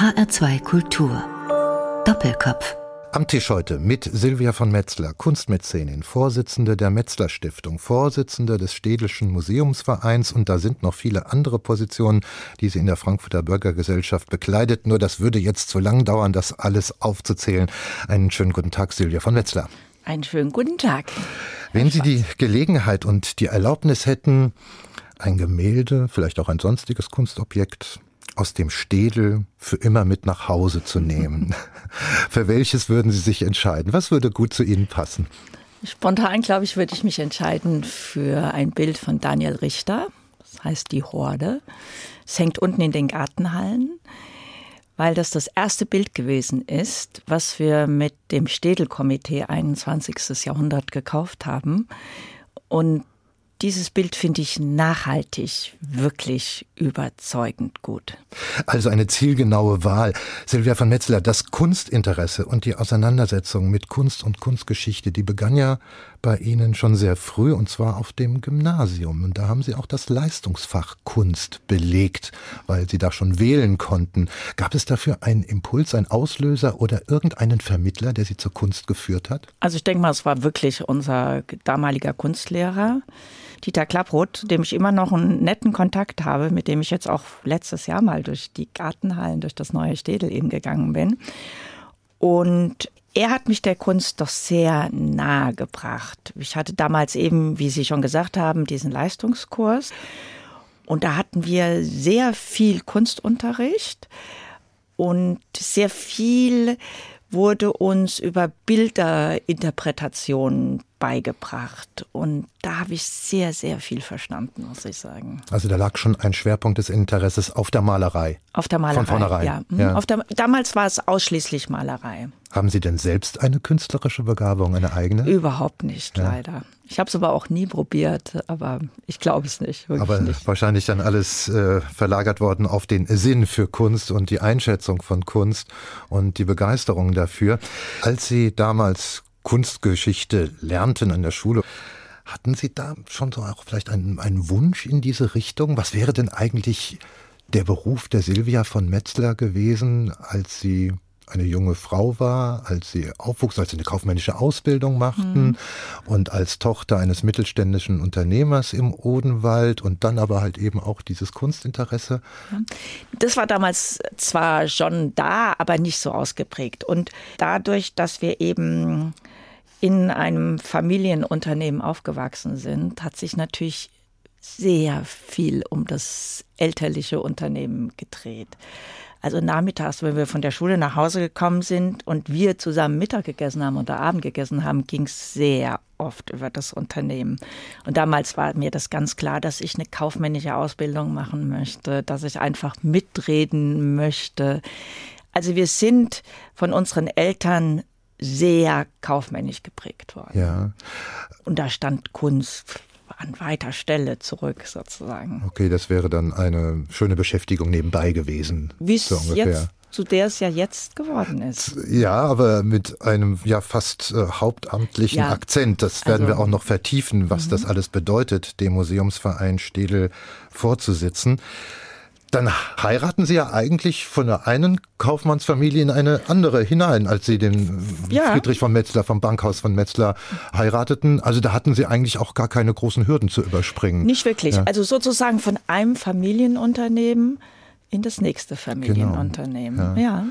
HR2 Kultur. Doppelkopf. Am Tisch heute mit Silvia von Metzler, Kunstmäzenin, Vorsitzende der Metzler Stiftung, Vorsitzende des Städelschen Museumsvereins und da sind noch viele andere Positionen, die sie in der Frankfurter Bürgergesellschaft bekleidet. Nur das würde jetzt zu lang dauern, das alles aufzuzählen. Einen schönen guten Tag, Silvia von Metzler. Einen schönen guten Tag. Wenn Sie die Gelegenheit und die Erlaubnis hätten, ein Gemälde, vielleicht auch ein sonstiges Kunstobjekt aus dem Städel für immer mit nach Hause zu nehmen. für welches würden Sie sich entscheiden? Was würde gut zu Ihnen passen? Spontan, glaube ich, würde ich mich entscheiden für ein Bild von Daniel Richter. Das heißt Die Horde. Es hängt unten in den Gartenhallen, weil das das erste Bild gewesen ist, was wir mit dem Städelkomitee 21. Jahrhundert gekauft haben. Und dieses Bild finde ich nachhaltig wirklich überzeugend gut. Also eine zielgenaue Wahl. Silvia von Metzler, das Kunstinteresse und die Auseinandersetzung mit Kunst und Kunstgeschichte, die begann ja bei Ihnen schon sehr früh und zwar auf dem Gymnasium. Und da haben Sie auch das Leistungsfach Kunst belegt, weil Sie da schon wählen konnten. Gab es dafür einen Impuls, einen Auslöser oder irgendeinen Vermittler, der Sie zur Kunst geführt hat? Also ich denke mal, es war wirklich unser damaliger Kunstlehrer. Dieter Klapproth, dem ich immer noch einen netten Kontakt habe, mit dem ich jetzt auch letztes Jahr mal durch die Gartenhallen, durch das neue Städel eben gegangen bin. Und er hat mich der Kunst doch sehr nahe gebracht. Ich hatte damals eben, wie Sie schon gesagt haben, diesen Leistungskurs. Und da hatten wir sehr viel Kunstunterricht und sehr viel wurde uns über Bilderinterpretationen beigebracht. Und da habe ich sehr, sehr viel verstanden, muss ich sagen. Also da lag schon ein Schwerpunkt des Interesses auf der Malerei. Auf der Malerei. Von vornherein. Ja. Mhm. ja. Der, damals war es ausschließlich Malerei. Haben Sie denn selbst eine künstlerische Begabung, eine eigene? Überhaupt nicht, ja. leider. Ich habe es aber auch nie probiert, aber ich glaube es nicht. aber nicht. wahrscheinlich dann alles äh, verlagert worden auf den Sinn für Kunst und die Einschätzung von Kunst und die Begeisterung dafür. Als Sie damals Kunstgeschichte lernten an der Schule, hatten Sie da schon so auch vielleicht einen, einen Wunsch in diese Richtung? Was wäre denn eigentlich der Beruf der Silvia von Metzler gewesen, als Sie eine junge Frau war, als sie aufwuchs, als sie eine kaufmännische Ausbildung machten mhm. und als Tochter eines mittelständischen Unternehmers im Odenwald und dann aber halt eben auch dieses Kunstinteresse. Das war damals zwar schon da, aber nicht so ausgeprägt. Und dadurch, dass wir eben in einem Familienunternehmen aufgewachsen sind, hat sich natürlich sehr viel um das elterliche Unternehmen gedreht. Also nachmittags, wenn wir von der Schule nach Hause gekommen sind und wir zusammen Mittag gegessen haben oder Abend gegessen haben, ging es sehr oft über das Unternehmen. Und damals war mir das ganz klar, dass ich eine kaufmännische Ausbildung machen möchte, dass ich einfach mitreden möchte. Also wir sind von unseren Eltern sehr kaufmännisch geprägt worden. Ja. Und da stand Kunst an weiter Stelle zurück, sozusagen. Okay, das wäre dann eine schöne Beschäftigung nebenbei gewesen. Wie so jetzt zu der es ja jetzt geworden ist. Ja, aber mit einem ja fast äh, hauptamtlichen ja. Akzent. Das werden also, wir auch noch vertiefen, was -hmm. das alles bedeutet, dem Museumsverein Städel vorzusitzen. Dann heiraten Sie ja eigentlich von der einen Kaufmannsfamilie in eine andere hinein, als Sie den ja. Friedrich von Metzler vom Bankhaus von Metzler heirateten. Also da hatten Sie eigentlich auch gar keine großen Hürden zu überspringen. Nicht wirklich. Ja. Also sozusagen von einem Familienunternehmen in das nächste. Familienunternehmen. Genau. Ja. ja.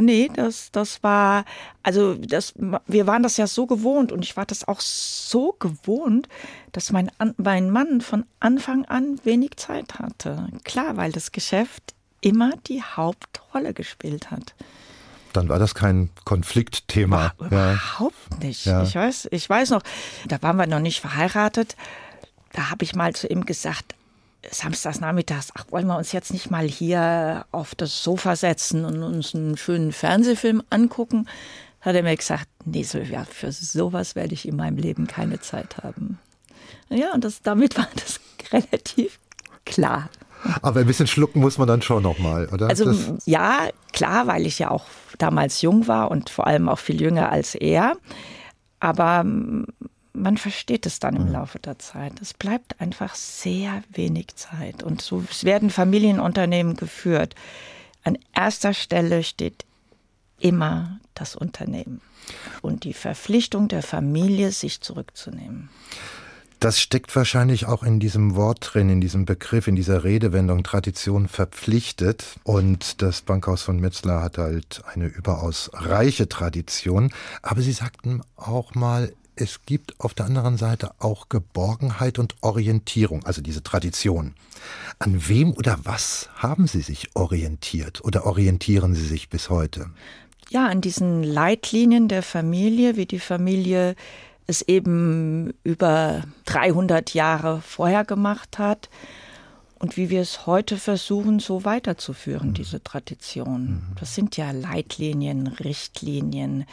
Nee, das, das war, also das, wir waren das ja so gewohnt und ich war das auch so gewohnt, dass mein, mein Mann von Anfang an wenig Zeit hatte. Klar, weil das Geschäft immer die Hauptrolle gespielt hat. Dann war das kein Konfliktthema. War, ja. Überhaupt nicht. Ja. Ich weiß, ich weiß noch, da waren wir noch nicht verheiratet. Da habe ich mal zu ihm gesagt, samstags nachmittags, ach, wollen wir uns jetzt nicht mal hier auf das Sofa setzen und uns einen schönen Fernsehfilm angucken? Hat er mir gesagt, nee, Sylvia, für sowas werde ich in meinem Leben keine Zeit haben. Ja, und das, damit war das relativ klar. Aber ein bisschen schlucken muss man dann schon nochmal, oder? Also das ja, klar, weil ich ja auch damals jung war und vor allem auch viel jünger als er. Aber man versteht es dann im mhm. Laufe der Zeit. Es bleibt einfach sehr wenig Zeit. Und so es werden Familienunternehmen geführt. an erster Stelle steht immer das Unternehmen und die Verpflichtung der Familie, sich zurückzunehmen. Das steckt wahrscheinlich auch in diesem Wort drin, in diesem Begriff, in dieser Redewendung Tradition verpflichtet. Und das Bankhaus von Metzler hat halt eine überaus reiche Tradition. Aber Sie sagten auch mal, es gibt auf der anderen Seite auch Geborgenheit und Orientierung, also diese Tradition. An wem oder was haben Sie sich orientiert oder orientieren Sie sich bis heute? Ja, an diesen Leitlinien der Familie, wie die Familie es eben über 300 Jahre vorher gemacht hat und wie wir es heute versuchen, so weiterzuführen, mhm. diese Tradition. Mhm. Das sind ja Leitlinien, Richtlinien,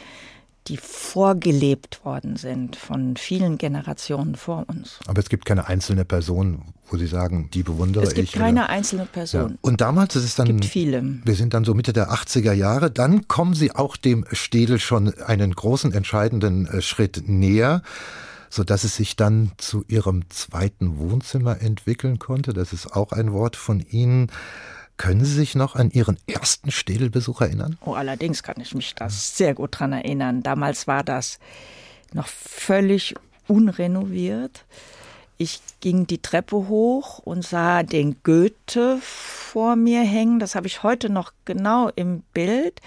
die vorgelebt worden sind von vielen Generationen vor uns. Aber es gibt keine einzelne Person, wo Sie sagen, die bewundere ich. Es gibt ich, keine oder? einzelne Person. Ja. Und damals ist es dann. Es gibt viele. Wir sind dann so Mitte der 80er Jahre. Dann kommen Sie auch dem Städel schon einen großen, entscheidenden äh, Schritt näher so dass es sich dann zu ihrem zweiten Wohnzimmer entwickeln konnte. Das ist auch ein Wort von Ihnen. Können Sie sich noch an Ihren ersten Städelbesuch erinnern? Oh, allerdings kann ich mich da sehr gut dran erinnern. Damals war das noch völlig unrenoviert. Ich ging die Treppe hoch und sah den Goethe vor mir hängen. Das habe ich heute noch genau im Bild.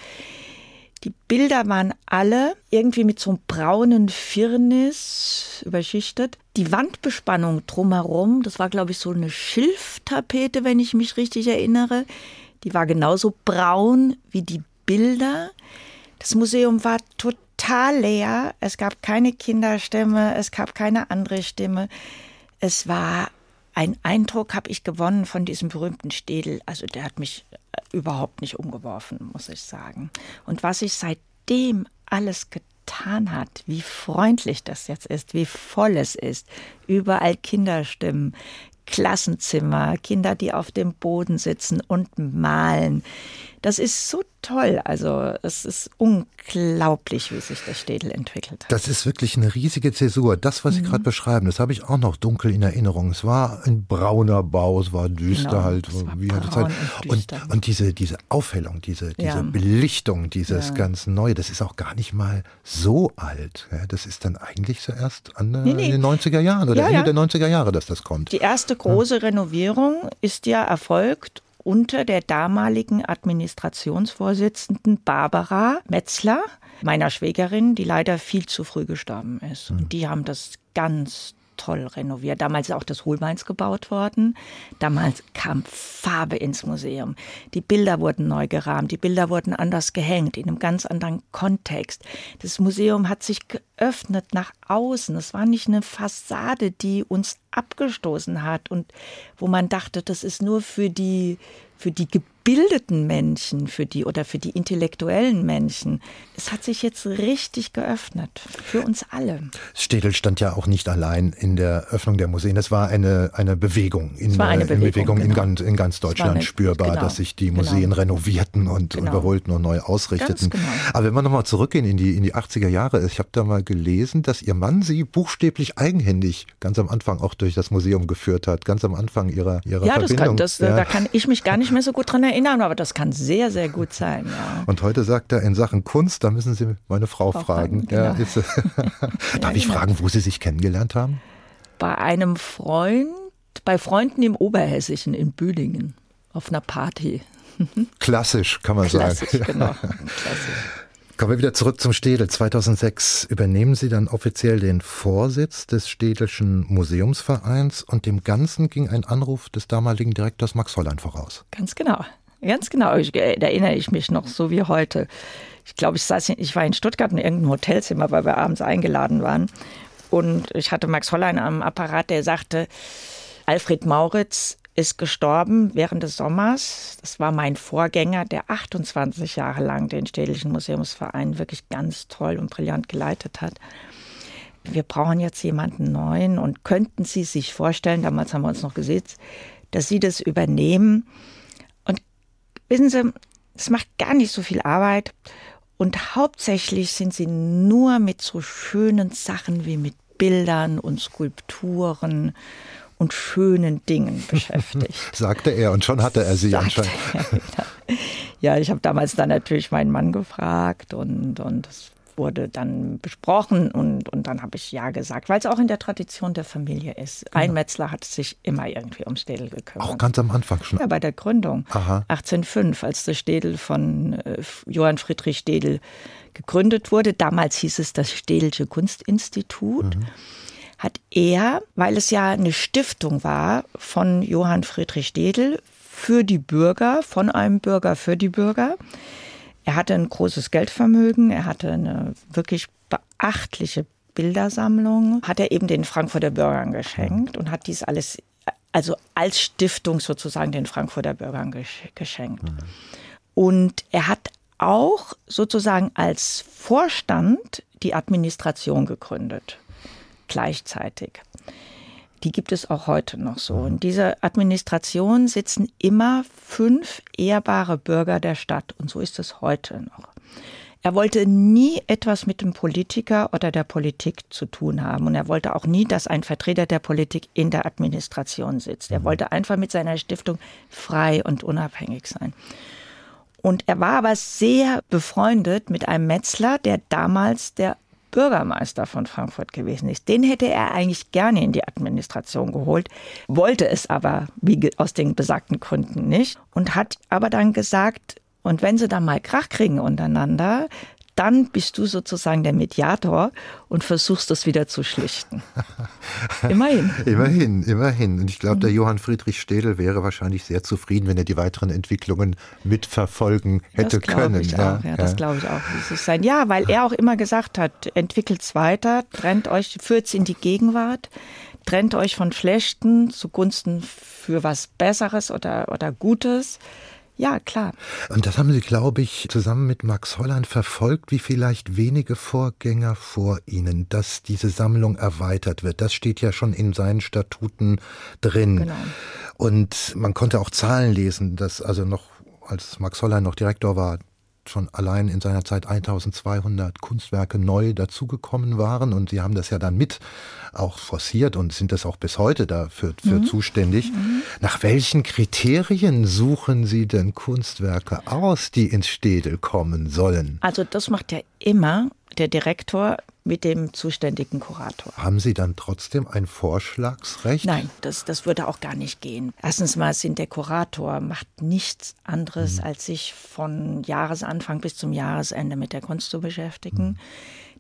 Die Bilder waren alle irgendwie mit so einem braunen Firnis überschichtet. Die Wandbespannung drumherum, das war, glaube ich, so eine Schilftapete, wenn ich mich richtig erinnere. Die war genauso braun wie die Bilder. Das Museum war total leer. Es gab keine Kinderstimme, es gab keine andere Stimme. Es war ein Eindruck, habe ich gewonnen von diesem berühmten Städel. Also der hat mich überhaupt nicht umgeworfen, muss ich sagen. Und was sich seitdem alles getan hat, wie freundlich das jetzt ist, wie voll es ist, überall Kinderstimmen, Klassenzimmer, Kinder, die auf dem Boden sitzen und malen. Das ist so toll. Also es ist unglaublich, wie sich der Städel entwickelt hat. Das ist wirklich eine riesige Zäsur. Das, was Sie mhm. gerade beschreiben, das habe ich auch noch dunkel in Erinnerung. Es war ein brauner Bau, es war düster genau, halt. wie braun Zeit. Und, und, und, diese, diese Aufhellung, diese, diese ja. Belichtung, dieses ja. ganz Neue, das ist auch gar nicht mal so alt. Das ist dann eigentlich zuerst an nee, nee. in den 90er Jahren oder ja, Ende der 90er Jahre, dass das kommt. Die erste große Renovierung ist ja erfolgt unter der damaligen Administrationsvorsitzenden Barbara Metzler, meiner Schwägerin, die leider viel zu früh gestorben ist. Und hm. die haben das ganz toll renoviert. Damals ist auch das Hohlbeins gebaut worden. Damals kam Farbe ins Museum. Die Bilder wurden neu gerahmt, die Bilder wurden anders gehängt, in einem ganz anderen Kontext. Das Museum hat sich geöffnet nach außen. Es war nicht eine Fassade, die uns abgestoßen hat und wo man dachte, das ist nur für die für die gebildeten Menschen, für die oder für die intellektuellen Menschen. Es hat sich jetzt richtig geöffnet für uns alle. Städel stand ja auch nicht allein in der Öffnung der Museen. Es war eine, eine Bewegung, in, war eine Bewegung, Bewegung genau. in, ganz, in ganz Deutschland eine, spürbar, genau, dass sich die genau. Museen genau. renovierten und genau. überholten und neu ausrichteten. Genau. Aber wenn wir nochmal zurückgehen in die, in die 80er Jahre, ich habe da mal gelesen, dass Ihr Mann Sie buchstäblich eigenhändig ganz am Anfang auch durch das Museum geführt hat, ganz am Anfang Ihrer, ihrer ja, Verbindung. Das kann, das, ja, da kann ich mich gar nicht mehr so gut dran erinnern, aber das kann sehr, sehr gut sein. Ja. Und heute sagt er in Sachen Kunst, da müssen Sie meine Frau, Frau fragen. fragen genau. ja, Darf ich fragen, wo Sie sich kennengelernt haben? Bei einem Freund, bei Freunden im Oberhessischen in Bühlingen auf einer Party. Klassisch, kann man Klassisch, sagen. Genau. Klassisch. Kommen wir wieder zurück zum Städel. 2006 übernehmen Sie dann offiziell den Vorsitz des Städelschen Museumsvereins und dem Ganzen ging ein Anruf des damaligen Direktors Max Hollein voraus. Ganz genau. Ganz genau. Ich, äh, da erinnere ich mich noch so wie heute. Ich glaube, ich saß, ich war in Stuttgart in irgendeinem Hotelzimmer, weil wir abends eingeladen waren. Und ich hatte Max Hollein am Apparat, der sagte, Alfred Mauritz ist gestorben während des Sommers. Das war mein Vorgänger, der 28 Jahre lang den Städtischen Museumsverein wirklich ganz toll und brillant geleitet hat. Wir brauchen jetzt jemanden neuen und könnten Sie sich vorstellen, damals haben wir uns noch gesehen, dass Sie das übernehmen. Wissen Sie, es macht gar nicht so viel Arbeit und hauptsächlich sind Sie nur mit so schönen Sachen wie mit Bildern und Skulpturen und schönen Dingen beschäftigt. Sagte er und schon hatte er sie Sagte anscheinend. Er, Ja, ich habe damals dann natürlich meinen Mann gefragt und, und das wurde dann besprochen und, und dann habe ich Ja gesagt, weil es auch in der Tradition der Familie ist. Genau. Ein Metzler hat sich immer irgendwie um Städel gekümmert. Auch ganz am Anfang schon? Ja, bei der Gründung. Aha. 1805, als der Städel von äh, Johann Friedrich Städel gegründet wurde. Damals hieß es das Städelsche Kunstinstitut. Mhm. Hat er, weil es ja eine Stiftung war von Johann Friedrich Städel für die Bürger, von einem Bürger für die Bürger, er hatte ein großes Geldvermögen, er hatte eine wirklich beachtliche Bildersammlung, hat er eben den Frankfurter Bürgern geschenkt und hat dies alles, also als Stiftung sozusagen den Frankfurter Bürgern geschenkt. Und er hat auch sozusagen als Vorstand die Administration gegründet, gleichzeitig die gibt es auch heute noch so. In dieser Administration sitzen immer fünf ehrbare Bürger der Stadt und so ist es heute noch. Er wollte nie etwas mit dem Politiker oder der Politik zu tun haben und er wollte auch nie, dass ein Vertreter der Politik in der Administration sitzt. Er mhm. wollte einfach mit seiner Stiftung frei und unabhängig sein. Und er war aber sehr befreundet mit einem Metzler, der damals der Bürgermeister von Frankfurt gewesen ist. Den hätte er eigentlich gerne in die Administration geholt, wollte es aber wie aus den besagten Gründen nicht und hat aber dann gesagt, und wenn sie dann mal Krach kriegen untereinander, dann bist du sozusagen der Mediator und versuchst das wieder zu schlichten. Immerhin. immerhin, immerhin. Und ich glaube, der mhm. Johann Friedrich Städel wäre wahrscheinlich sehr zufrieden, wenn er die weiteren Entwicklungen mitverfolgen hätte das können. Ich ja, auch, ja, das glaube ich auch. Sein. Ja, weil er auch immer gesagt hat, entwickelt es weiter, trennt euch, führt es in die Gegenwart, trennt euch von Schlechten zugunsten für was Besseres oder, oder Gutes. Ja, klar. Und das haben Sie, glaube ich, zusammen mit Max Holland verfolgt, wie vielleicht wenige Vorgänger vor Ihnen, dass diese Sammlung erweitert wird. Das steht ja schon in seinen Statuten drin. Genau. Und man konnte auch Zahlen lesen, dass also noch als Max Holland noch Direktor war, schon allein in seiner Zeit 1200 Kunstwerke neu dazugekommen waren und sie haben das ja dann mit auch forciert und sind das auch bis heute dafür für mhm. zuständig. Mhm. Nach welchen Kriterien suchen Sie denn Kunstwerke aus, die ins Städel kommen sollen? Also das macht ja immer der Direktor mit dem zuständigen Kurator. Haben Sie dann trotzdem ein Vorschlagsrecht? Nein, das, das würde auch gar nicht gehen. Erstens mal sind der Kurator macht nichts anderes, hm. als sich von Jahresanfang bis zum Jahresende mit der Kunst zu beschäftigen. Hm.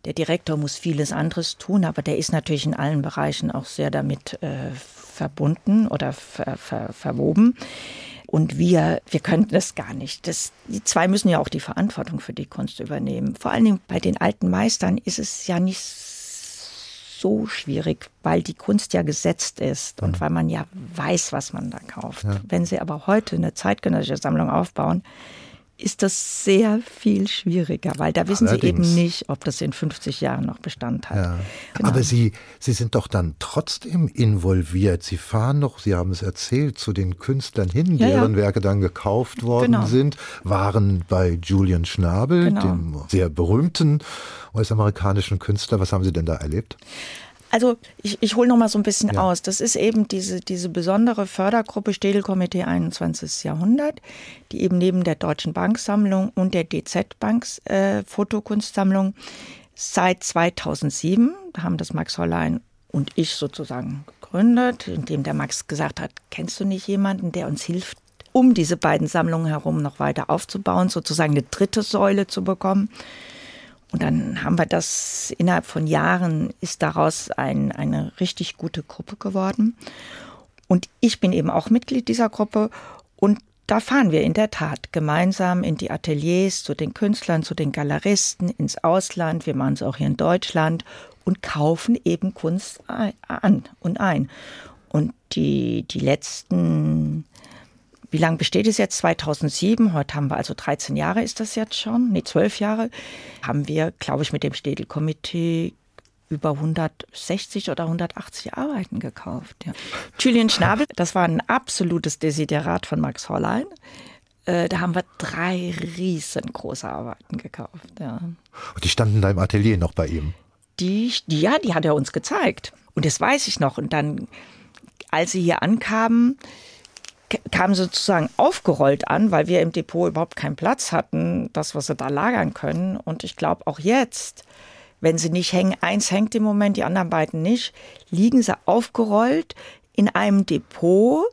Der Direktor muss vieles anderes tun, aber der ist natürlich in allen Bereichen auch sehr damit äh, verbunden oder ver, ver, verwoben. Und wir, wir könnten das gar nicht. Das, die zwei müssen ja auch die Verantwortung für die Kunst übernehmen. Vor allen Dingen bei den alten Meistern ist es ja nicht so schwierig, weil die Kunst ja gesetzt ist und mhm. weil man ja weiß, was man da kauft. Ja. Wenn Sie aber heute eine zeitgenössische Sammlung aufbauen, ist das sehr viel schwieriger, weil da wissen Allerdings. Sie eben nicht, ob das in 50 Jahren noch Bestand hat. Ja. Genau. Aber Sie, Sie sind doch dann trotzdem involviert. Sie fahren doch, Sie haben es erzählt, zu den Künstlern hin, ja, deren ja. Werke dann gekauft worden genau. sind, waren bei Julian Schnabel, genau. dem sehr berühmten US-amerikanischen Künstler. Was haben Sie denn da erlebt? Also ich, ich hole noch mal so ein bisschen ja. aus. Das ist eben diese, diese besondere Fördergruppe Städelkomitee 21. Jahrhundert, die eben neben der Deutschen Banksammlung und der DZ Banks äh, Fotokunstsammlung seit 2007, da haben das Max Hollein und ich sozusagen gegründet, indem der Max gesagt hat, kennst du nicht jemanden, der uns hilft, um diese beiden Sammlungen herum noch weiter aufzubauen, sozusagen eine dritte Säule zu bekommen. Und dann haben wir das innerhalb von Jahren ist daraus ein, eine richtig gute Gruppe geworden. Und ich bin eben auch Mitglied dieser Gruppe und da fahren wir in der Tat gemeinsam in die Ateliers zu den Künstlern, zu den Galeristen, ins Ausland. Wir machen es auch hier in Deutschland und kaufen eben Kunst an und ein. Und die, die letzten wie lange besteht es jetzt? 2007. Heute haben wir also 13 Jahre ist das jetzt schon. Nee, 12 Jahre. Haben wir, glaube ich, mit dem Städel-Komitee über 160 oder 180 Arbeiten gekauft. Ja. Julian Schnabel, das war ein absolutes Desiderat von Max Hollein. Äh, da haben wir drei riesengroße Arbeiten gekauft. Ja. Und die standen da im Atelier noch bei ihm? Die, die, ja, die hat er uns gezeigt. Und das weiß ich noch. Und dann, als sie hier ankamen, kam sozusagen aufgerollt an, weil wir im Depot überhaupt keinen Platz hatten, das, was sie da lagern können. Und ich glaube auch jetzt, wenn sie nicht hängen, eins hängt im Moment, die anderen beiden nicht, liegen sie aufgerollt in einem Depot,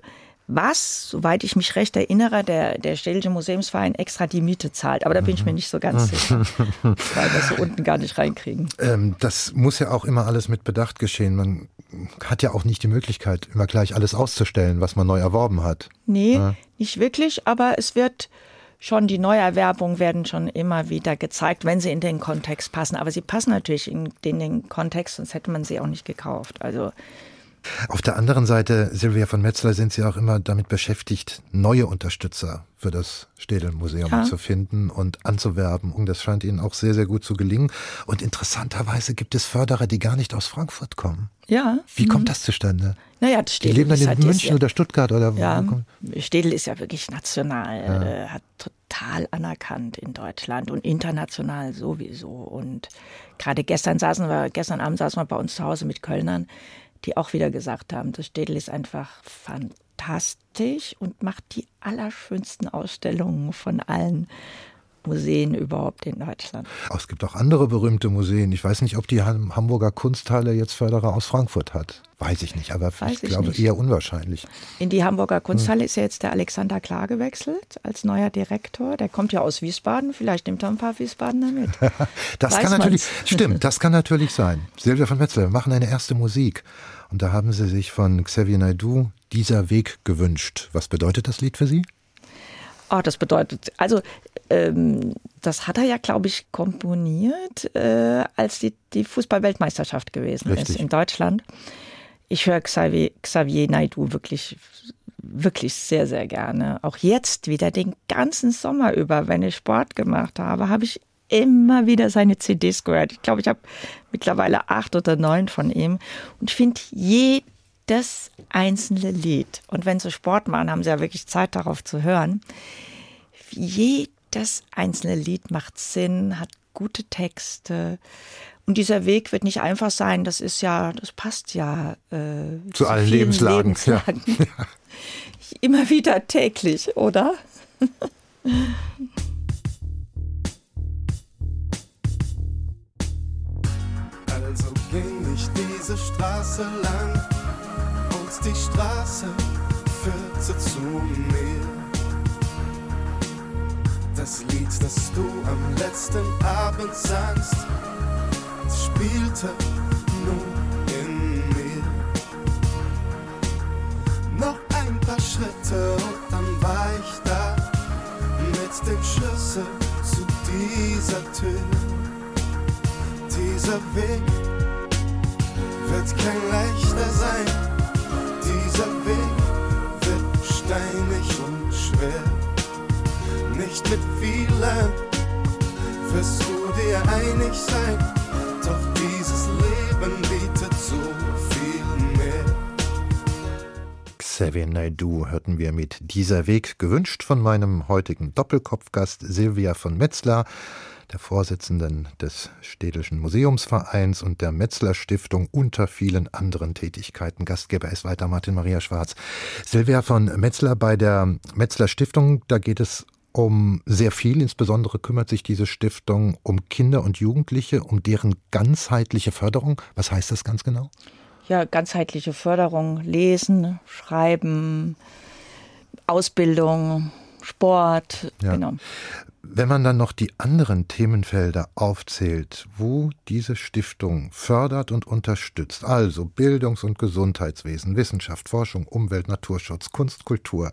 was, soweit ich mich recht erinnere, der, der Städtische Museumsverein extra die Miete zahlt. Aber da bin ich mir nicht so ganz sicher, weil wir so unten gar nicht reinkriegen. Ähm, das muss ja auch immer alles mit Bedacht geschehen. Man hat ja auch nicht die Möglichkeit, immer gleich alles auszustellen, was man neu erworben hat. Nee, ja. nicht wirklich, aber es wird schon, die Neuerwerbungen werden schon immer wieder gezeigt, wenn sie in den Kontext passen. Aber sie passen natürlich in den, den Kontext, sonst hätte man sie auch nicht gekauft. Also auf der anderen Seite, Silvia von Metzler, sind Sie auch immer damit beschäftigt, neue Unterstützer für das Städel-Museum ja. zu finden und anzuwerben. Und das scheint Ihnen auch sehr, sehr gut zu gelingen. Und interessanterweise gibt es Förderer, die gar nicht aus Frankfurt kommen. Ja. Wie mhm. kommt das zustande? Naja, das Städel die leben dann in halt München oder Stuttgart oder ja, wo? Städel ist ja wirklich national, ja. Äh, hat total anerkannt in Deutschland und international sowieso. Und gerade gestern saßen wir, gestern Abend saßen wir bei uns zu Hause mit Kölnern die auch wieder gesagt haben, das Städel ist einfach fantastisch und macht die allerschönsten Ausstellungen von allen Museen überhaupt in Deutschland. Es gibt auch andere berühmte Museen. Ich weiß nicht, ob die Hamburger Kunsthalle jetzt Förderer aus Frankfurt hat. Weiß ich nicht, aber weiß ich glaube nicht. eher unwahrscheinlich. In die Hamburger Kunsthalle hm. ist ja jetzt der Alexander Klar gewechselt als neuer Direktor. Der kommt ja aus Wiesbaden. Vielleicht nimmt er ein paar Wiesbadener mit. das weiß kann natürlich, stimmt, das kann natürlich sein. Silvia von Metzler, wir machen eine erste Musik. Und da haben Sie sich von Xavier Naidoo dieser Weg gewünscht. Was bedeutet das Lied für Sie? Oh, das bedeutet, also ähm, das hat er ja, glaube ich, komponiert, äh, als die, die Fußball-Weltmeisterschaft gewesen Richtig. ist in Deutschland. Ich höre Xavier, Xavier Naidoo wirklich, wirklich sehr, sehr gerne. Auch jetzt wieder den ganzen Sommer über, wenn ich Sport gemacht habe, habe ich immer wieder seine CDs gehört. Ich glaube, ich habe mittlerweile acht oder neun von ihm und finde jedes einzelne Lied. Und wenn sie Sport machen, haben sie ja wirklich Zeit darauf zu hören. Jedes einzelne Lied macht Sinn, hat gute Texte. Und dieser Weg wird nicht einfach sein. Das ist ja, das passt ja äh, zu, zu allen Lebenslagen. Lebenslagen. Ja. Immer wieder täglich, oder? Also ging ich diese Straße lang die Straße führte zu mir. Das Lied, das du am letzten Abend sangst, spielte nun in mir. Noch ein paar Schritte und dann war ich da mit dem Schlüssel zu dieser Tür. Dieser Weg wird kein leichter sein. Dieser Weg wird steinig und schwer. Nicht mit vielen wirst du dir einig sein. Doch dieses Leben bietet so viel mehr. Xavier Naidoo hörten wir mit Dieser Weg, gewünscht von meinem heutigen Doppelkopfgast Silvia von Metzler der Vorsitzenden des Städtischen Museumsvereins und der Metzler Stiftung unter vielen anderen Tätigkeiten. Gastgeber ist weiter Martin Maria Schwarz. Silvia von Metzler bei der Metzler Stiftung, da geht es um sehr viel. Insbesondere kümmert sich diese Stiftung um Kinder und Jugendliche, um deren ganzheitliche Förderung. Was heißt das ganz genau? Ja, ganzheitliche Förderung, Lesen, Schreiben, Ausbildung, Sport. Ja. Genau. Wenn man dann noch die anderen Themenfelder aufzählt, wo diese Stiftung fördert und unterstützt, also Bildungs- und Gesundheitswesen, Wissenschaft, Forschung, Umwelt, Naturschutz, Kunst, Kultur,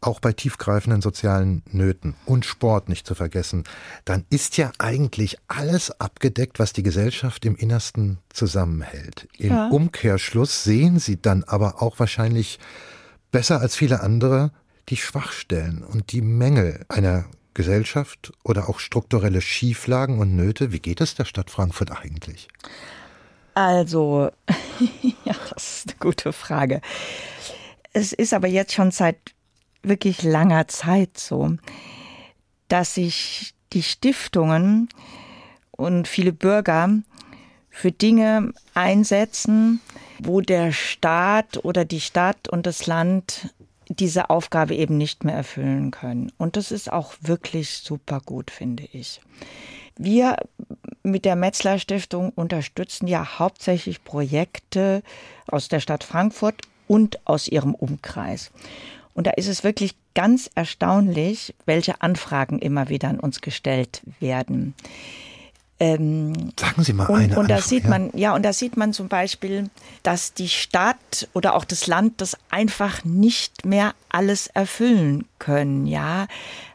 auch bei tiefgreifenden sozialen Nöten und Sport nicht zu vergessen, dann ist ja eigentlich alles abgedeckt, was die Gesellschaft im Innersten zusammenhält. Im ja. Umkehrschluss sehen Sie dann aber auch wahrscheinlich besser als viele andere die Schwachstellen und die Mängel einer Gesellschaft oder auch strukturelle Schieflagen und Nöte? Wie geht es der Stadt Frankfurt eigentlich? Also, ja, das ist eine gute Frage. Es ist aber jetzt schon seit wirklich langer Zeit so, dass sich die Stiftungen und viele Bürger für Dinge einsetzen, wo der Staat oder die Stadt und das Land diese Aufgabe eben nicht mehr erfüllen können. Und das ist auch wirklich super gut, finde ich. Wir mit der Metzler Stiftung unterstützen ja hauptsächlich Projekte aus der Stadt Frankfurt und aus ihrem Umkreis. Und da ist es wirklich ganz erstaunlich, welche Anfragen immer wieder an uns gestellt werden. Ähm, Sagen Sie mal und, eine. Und da sieht man, ja, und da sieht man zum Beispiel, dass die Stadt oder auch das Land das einfach nicht mehr alles erfüllen können, ja.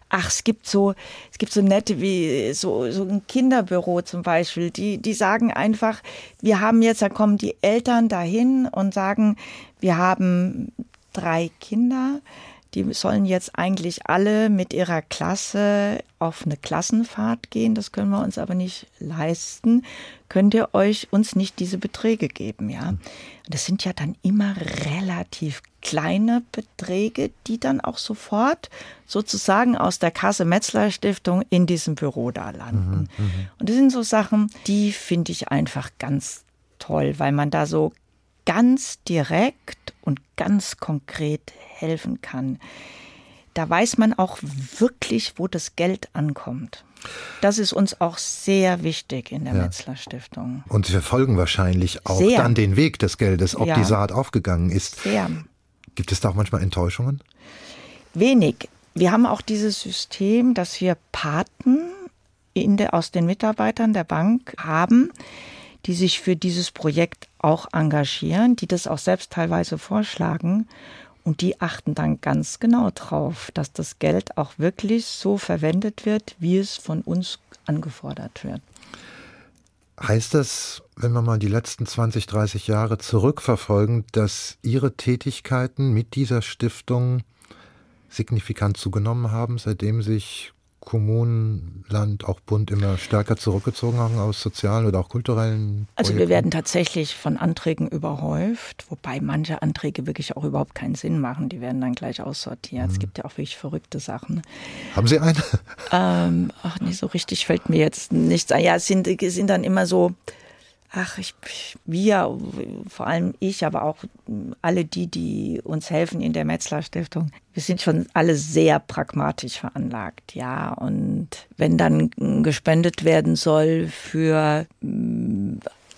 Ach, es gibt so, es gibt so nette wie so, so ein Kinderbüro zum Beispiel, die, die sagen einfach, wir haben jetzt, da kommen die Eltern dahin und sagen, wir haben drei Kinder, die sollen jetzt eigentlich alle mit ihrer Klasse auf eine Klassenfahrt gehen. Das können wir uns aber nicht leisten. Könnt ihr euch uns nicht diese Beträge geben, ja? Das sind ja dann immer relativ kleine Beträge, die dann auch sofort sozusagen aus der Kasse Metzler Stiftung in diesem Büro da landen. Mhm, mhm. Und das sind so Sachen, die finde ich einfach ganz toll, weil man da so ganz direkt und ganz konkret helfen kann. Da weiß man auch wirklich, wo das Geld ankommt. Das ist uns auch sehr wichtig in der ja. Metzler Stiftung. Und Sie verfolgen wahrscheinlich auch sehr. dann den Weg des Geldes, ob ja. die Saat aufgegangen ist. Sehr. Gibt es da auch manchmal Enttäuschungen? Wenig. Wir haben auch dieses System, dass wir Paten der, aus den Mitarbeitern der Bank haben, die sich für dieses Projekt auch engagieren, die das auch selbst teilweise vorschlagen. Und die achten dann ganz genau drauf, dass das Geld auch wirklich so verwendet wird, wie es von uns angefordert wird. Heißt das, wenn wir mal die letzten 20, 30 Jahre zurückverfolgen, dass Ihre Tätigkeiten mit dieser Stiftung signifikant zugenommen haben, seitdem sich Kommunen, Land, auch Bund immer stärker zurückgezogen haben aus sozialen oder auch kulturellen? Projekten? Also wir werden tatsächlich von Anträgen überhäuft, wobei manche Anträge wirklich auch überhaupt keinen Sinn machen. Die werden dann gleich aussortiert. Mhm. Es gibt ja auch wirklich verrückte Sachen. Haben Sie eine? Ähm, ach, nicht so richtig fällt mir jetzt nichts ein. Ja, es sind, es sind dann immer so ach, ich, wir, vor allem ich, aber auch alle die, die uns helfen in der Metzler Stiftung, wir sind schon alle sehr pragmatisch veranlagt, ja. Und wenn dann gespendet werden soll für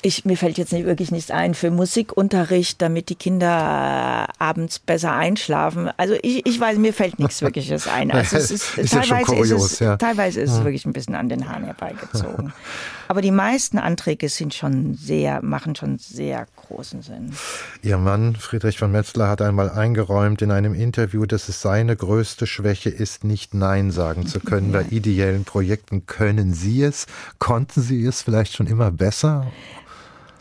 ich, mir fällt jetzt nicht, wirklich nichts ein für Musikunterricht, damit die Kinder abends besser einschlafen. Also ich, ich weiß, mir fällt nichts Wirkliches ein. Also es ist, ist teilweise, kurios, ist es, ja. teilweise ist es wirklich ein bisschen an den Haaren herbeigezogen. Aber die meisten Anträge sind schon sehr, machen schon sehr großen Sinn. Ihr Mann, Friedrich von Metzler, hat einmal eingeräumt in einem Interview, dass es seine größte Schwäche ist, nicht Nein sagen zu können. Ja. Bei ideellen Projekten können Sie es. Konnten Sie es vielleicht schon immer besser?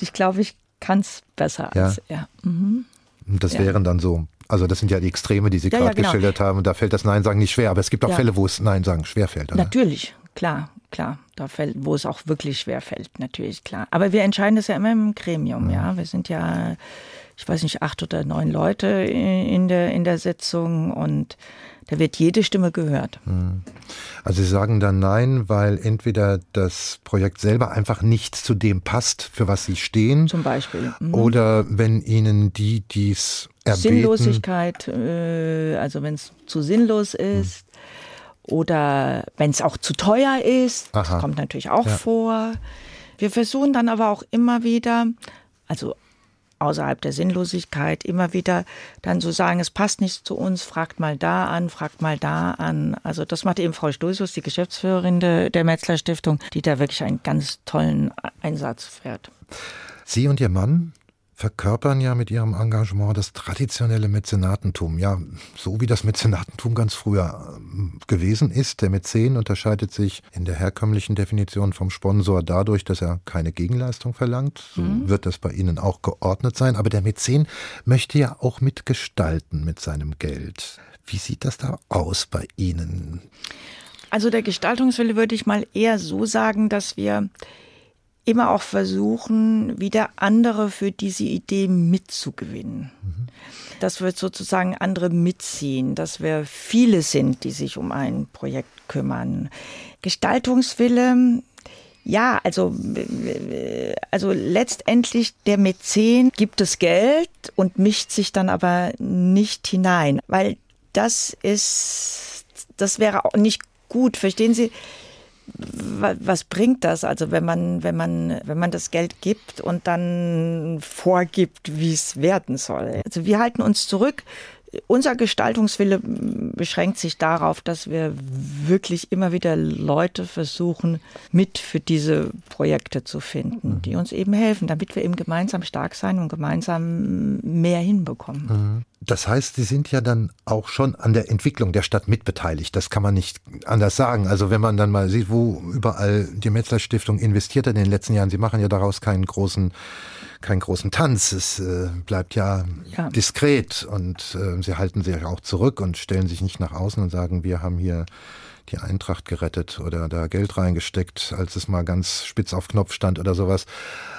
Ich glaube, ich kann es besser ja. als er. Mhm. Das ja. wären dann so, also das sind ja die Extreme, die Sie ja, gerade genau. geschildert haben. Und da fällt das Nein sagen nicht schwer. Aber es gibt auch Fälle, wo es Nein sagen schwer fällt. Oder? Natürlich, klar, klar. Da fällt, wo es auch wirklich schwer fällt, natürlich, klar. Aber wir entscheiden das ja immer im Gremium, mhm. ja. Wir sind ja, ich weiß nicht, acht oder neun Leute in der, in der Sitzung und da wird jede Stimme gehört. Hm. Also Sie sagen dann nein, weil entweder das Projekt selber einfach nicht zu dem passt, für was Sie stehen. Zum Beispiel. Mhm. Oder wenn Ihnen die dies erbeten. Sinnlosigkeit, äh, also wenn es zu sinnlos ist. Hm. Oder wenn es auch zu teuer ist, Aha. das kommt natürlich auch ja. vor. Wir versuchen dann aber auch immer wieder, also außerhalb der Sinnlosigkeit immer wieder dann so sagen, es passt nicht zu uns, fragt mal da an, fragt mal da an. Also das macht eben Frau Stulsus, die Geschäftsführerin de, der Metzler Stiftung, die da wirklich einen ganz tollen Einsatz fährt. Sie und Ihr Mann verkörpern ja mit ihrem Engagement das traditionelle Mäzenatentum. Ja, so wie das Mäzenatentum ganz früher ähm, gewesen ist. Der Mäzen unterscheidet sich in der herkömmlichen Definition vom Sponsor dadurch, dass er keine Gegenleistung verlangt. So mhm. wird das bei Ihnen auch geordnet sein. Aber der Mäzen möchte ja auch mitgestalten mit seinem Geld. Wie sieht das da aus bei Ihnen? Also der Gestaltungswille würde ich mal eher so sagen, dass wir immer auch versuchen, wieder andere für diese Idee mitzugewinnen. Mhm. Dass wir sozusagen andere mitziehen, dass wir viele sind, die sich um ein Projekt kümmern. Gestaltungswille, ja, also, also letztendlich der Mäzen gibt es Geld und mischt sich dann aber nicht hinein, weil das ist, das wäre auch nicht gut. Verstehen Sie? Was bringt das? Also wenn man, wenn man, wenn man das Geld gibt und dann vorgibt, wie es werden soll. Also wir halten uns zurück unser Gestaltungswille beschränkt sich darauf, dass wir wirklich immer wieder Leute versuchen, mit für diese Projekte zu finden, die mhm. uns eben helfen, damit wir eben gemeinsam stark sein und gemeinsam mehr hinbekommen. Mhm. Das heißt, Sie sind ja dann auch schon an der Entwicklung der Stadt mitbeteiligt. Das kann man nicht anders sagen. Also wenn man dann mal sieht, wo überall die Metzler Stiftung investiert hat in den letzten Jahren, Sie machen ja daraus keinen großen keinen großen Tanz. Es äh, bleibt ja, ja, diskret und äh, sie halten sich auch zurück und stellen sich nicht nach außen und sagen, wir haben hier die Eintracht gerettet oder da Geld reingesteckt, als es mal ganz spitz auf Knopf stand oder sowas.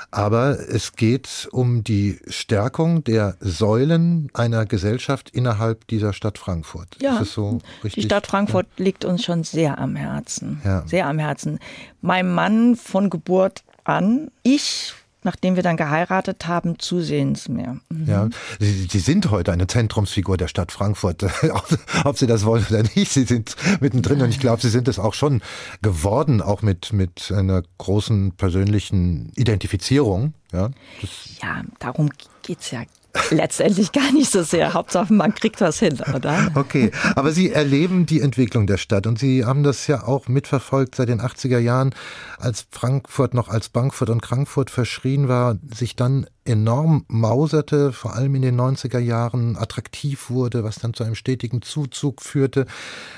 Aber es geht um die Stärkung der Säulen einer Gesellschaft innerhalb dieser Stadt Frankfurt. Ja, so die Stadt Frankfurt ja. liegt uns schon sehr am Herzen. Ja. Sehr am Herzen. Mein Mann von Geburt an, ich nachdem wir dann geheiratet haben, zusehends mehr. Mhm. Ja, Sie, Sie, sind heute eine Zentrumsfigur der Stadt Frankfurt, ob Sie das wollen oder nicht. Sie sind mittendrin und ich glaube, Sie sind es auch schon geworden, auch mit, mit einer großen persönlichen Identifizierung. Ja, ja darum geht es ja letztendlich gar nicht so sehr. Hauptsache, man kriegt was hin, oder? Okay, aber Sie erleben die Entwicklung der Stadt und Sie haben das ja auch mitverfolgt seit den 80er Jahren, als Frankfurt noch als Bankfurt und Frankfurt verschrien war, sich dann enorm mauserte, vor allem in den 90er Jahren attraktiv wurde, was dann zu einem stetigen Zuzug führte,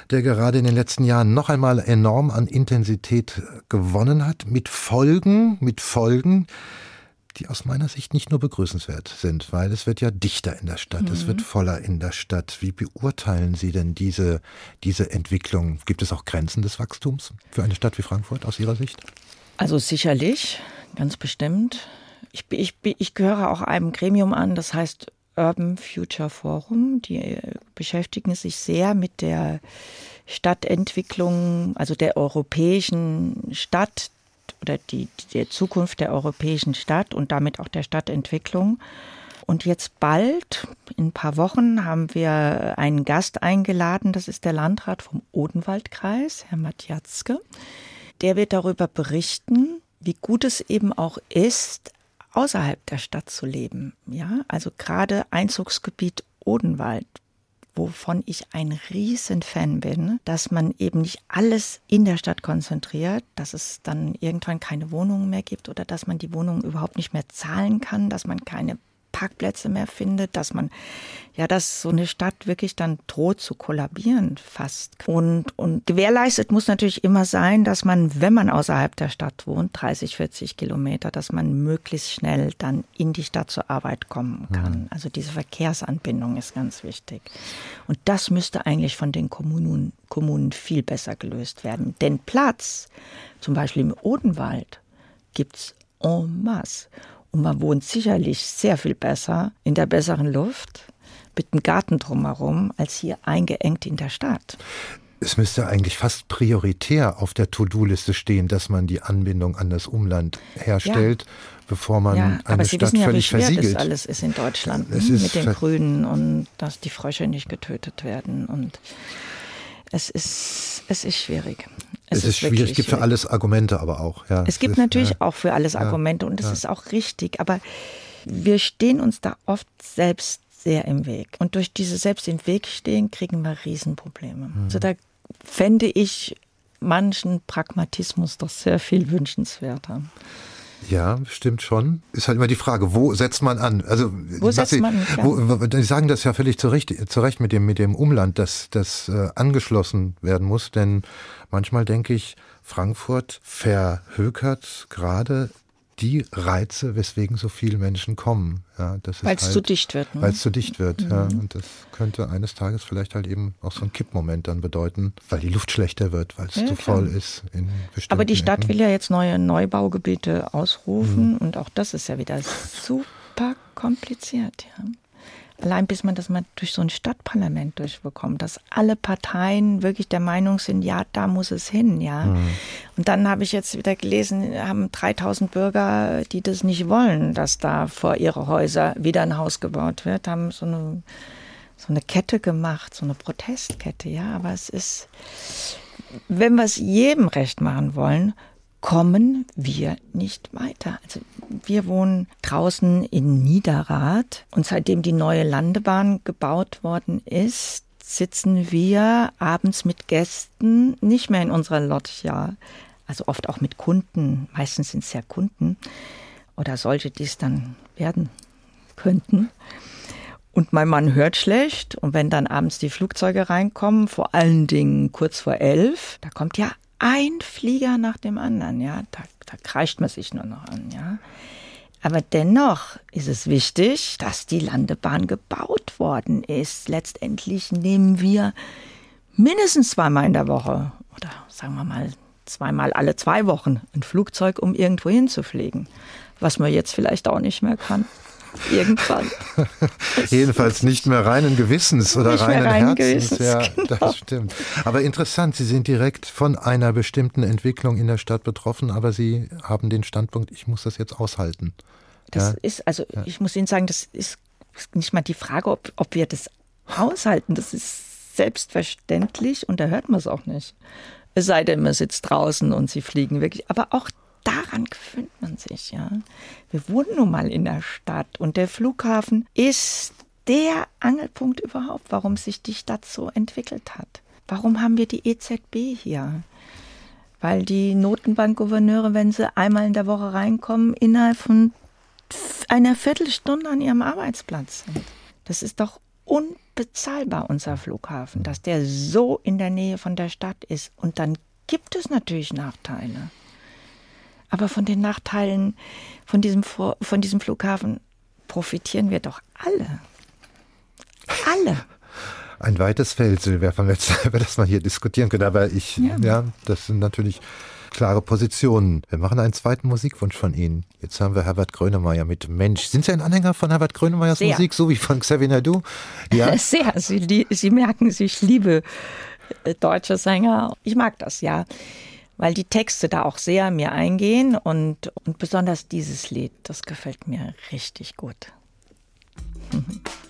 der gerade in den letzten Jahren noch einmal enorm an Intensität gewonnen hat, mit Folgen, mit Folgen, die aus meiner Sicht nicht nur begrüßenswert sind, weil es wird ja dichter in der Stadt, mhm. es wird mhm. voller in der Stadt. Wie beurteilen Sie denn diese, diese Entwicklung? Gibt es auch Grenzen des Wachstums für eine Stadt wie Frankfurt aus Ihrer Sicht? Also sicherlich, ganz bestimmt. Ich, ich, ich gehöre auch einem Gremium an, das heißt Urban Future Forum. Die beschäftigen sich sehr mit der Stadtentwicklung, also der europäischen Stadt, oder die, die Zukunft der europäischen Stadt und damit auch der Stadtentwicklung. Und jetzt bald, in ein paar Wochen, haben wir einen Gast eingeladen. Das ist der Landrat vom Odenwaldkreis, Herr Matjatzke. Der wird darüber berichten, wie gut es eben auch ist, außerhalb der Stadt zu leben. Ja, also gerade Einzugsgebiet Odenwald wovon ich ein Riesenfan bin, dass man eben nicht alles in der Stadt konzentriert, dass es dann irgendwann keine Wohnungen mehr gibt oder dass man die Wohnungen überhaupt nicht mehr zahlen kann, dass man keine Parkplätze mehr findet, dass man, ja, dass so eine Stadt wirklich dann droht zu kollabieren fast. Und, und gewährleistet muss natürlich immer sein, dass man, wenn man außerhalb der Stadt wohnt, 30, 40 Kilometer, dass man möglichst schnell dann in die Stadt zur Arbeit kommen kann. Mhm. Also diese Verkehrsanbindung ist ganz wichtig. Und das müsste eigentlich von den Kommunen, Kommunen viel besser gelöst werden. Denn Platz, zum Beispiel im Odenwald, gibt's en masse. Und man wohnt sicherlich sehr viel besser in der besseren Luft mit einem Garten drumherum als hier eingeengt in der Stadt. Es müsste eigentlich fast prioritär auf der To-Do-Liste stehen, dass man die Anbindung an das Umland herstellt, ja. bevor man ja, eine Sie Stadt wissen ja, völlig wie schwer versiegelt. Das alles ist in Deutschland ne? mit den Grünen und dass die Frösche nicht getötet werden und es ist, es ist schwierig. Es, es ist, ist schwierig. Es gibt für alles Argumente, aber auch. Ja, es gibt ist, natürlich ja. auch für alles Argumente und das ja. ist auch richtig. Aber wir stehen uns da oft selbst sehr im Weg. Und durch diese selbst im Weg stehen, kriegen wir Riesenprobleme. Mhm. Also da fände ich manchen Pragmatismus doch sehr viel wünschenswerter. Ja, stimmt schon. Ist halt immer die Frage, wo setzt man an? Also, wo setzt Sie, man? Wo, Sie sagen das ja völlig zu Recht, zu Recht mit dem, mit dem Umland, dass das äh, angeschlossen werden muss, denn manchmal denke ich, Frankfurt verhökert gerade die Reize, weswegen so viele Menschen kommen. Ja, weil es halt, zu dicht wird. Ne? Weil es zu dicht wird, mhm. ja. Und das könnte eines Tages vielleicht halt eben auch so ein Kippmoment dann bedeuten, weil die Luft schlechter wird, weil es ja, zu voll ist. In Aber die Stadt Ecken. will ja jetzt neue Neubaugebiete ausrufen mhm. und auch das ist ja wieder super kompliziert. Ja allein bis man das mal durch so ein Stadtparlament durchbekommt, dass alle Parteien wirklich der Meinung sind, ja, da muss es hin, ja. Mhm. Und dann habe ich jetzt wieder gelesen, haben 3000 Bürger, die das nicht wollen, dass da vor ihre Häuser wieder ein Haus gebaut wird, haben so eine so eine Kette gemacht, so eine Protestkette, ja. Aber es ist, wenn wir es jedem recht machen wollen, kommen wir nicht weiter. Also wir wohnen draußen in Niederrad und seitdem die neue Landebahn gebaut worden ist, sitzen wir abends mit Gästen nicht mehr in unserer Loggia, also oft auch mit Kunden, meistens sind es ja Kunden oder solche, die es dann werden könnten. Und mein Mann hört schlecht und wenn dann abends die Flugzeuge reinkommen, vor allen Dingen kurz vor elf, da kommt ja ein Flieger nach dem anderen, ja, da, da kreischt man sich nur noch an, ja. Aber dennoch ist es wichtig, dass die Landebahn gebaut worden ist. Letztendlich nehmen wir mindestens zweimal in der Woche oder sagen wir mal zweimal alle zwei Wochen ein Flugzeug, um irgendwo hinzufliegen. Was man jetzt vielleicht auch nicht mehr kann. Irgendwann. Jedenfalls nicht mehr reinen Gewissens oder nicht reinen reinen Herzens. Gewissens, ja, genau. das stimmt. Aber interessant, Sie sind direkt von einer bestimmten Entwicklung in der Stadt betroffen, aber Sie haben den Standpunkt, ich muss das jetzt aushalten. Das Ja. ist, also ich muss Ihnen sagen, das ist nicht mal die Frage, ob, ob wir das aushalten. Das ist selbstverständlich und da hört man es auch nicht. Es sei denn, man sitzt draußen und sie fliegen wirklich. Aber auch daran gewöhnt man sich, ja. Wir wohnen nun mal in der Stadt und der Flughafen ist der Angelpunkt überhaupt, warum sich die Stadt so entwickelt hat. Warum haben wir die EZB hier? Weil die Notenbankgouverneure, wenn sie einmal in der Woche reinkommen, innerhalb von einer Viertelstunde an ihrem Arbeitsplatz sind. Das ist doch unbezahlbar, unser Flughafen, dass der so in der Nähe von der Stadt ist. Und dann gibt es natürlich Nachteile. Aber von den Nachteilen von diesem, von diesem Flughafen profitieren wir doch alle. Alle. Ein weites Feld, Silvia von über das man hier diskutieren könnte. Aber ich, ja. Ja. das sind natürlich klare Positionen. Wir machen einen zweiten Musikwunsch von Ihnen. Jetzt haben wir Herbert Grönemeyer mit Mensch. Sind Sie ein Anhänger von Herbert Grönemeyers Sehr. Musik, so wie von Xavier Naidu? Ja. Sehr. Sie, Sie merken, ich liebe äh, deutsche Sänger. Ich mag das, ja. Weil die Texte da auch sehr mir eingehen und, und besonders dieses Lied, das gefällt mir richtig gut.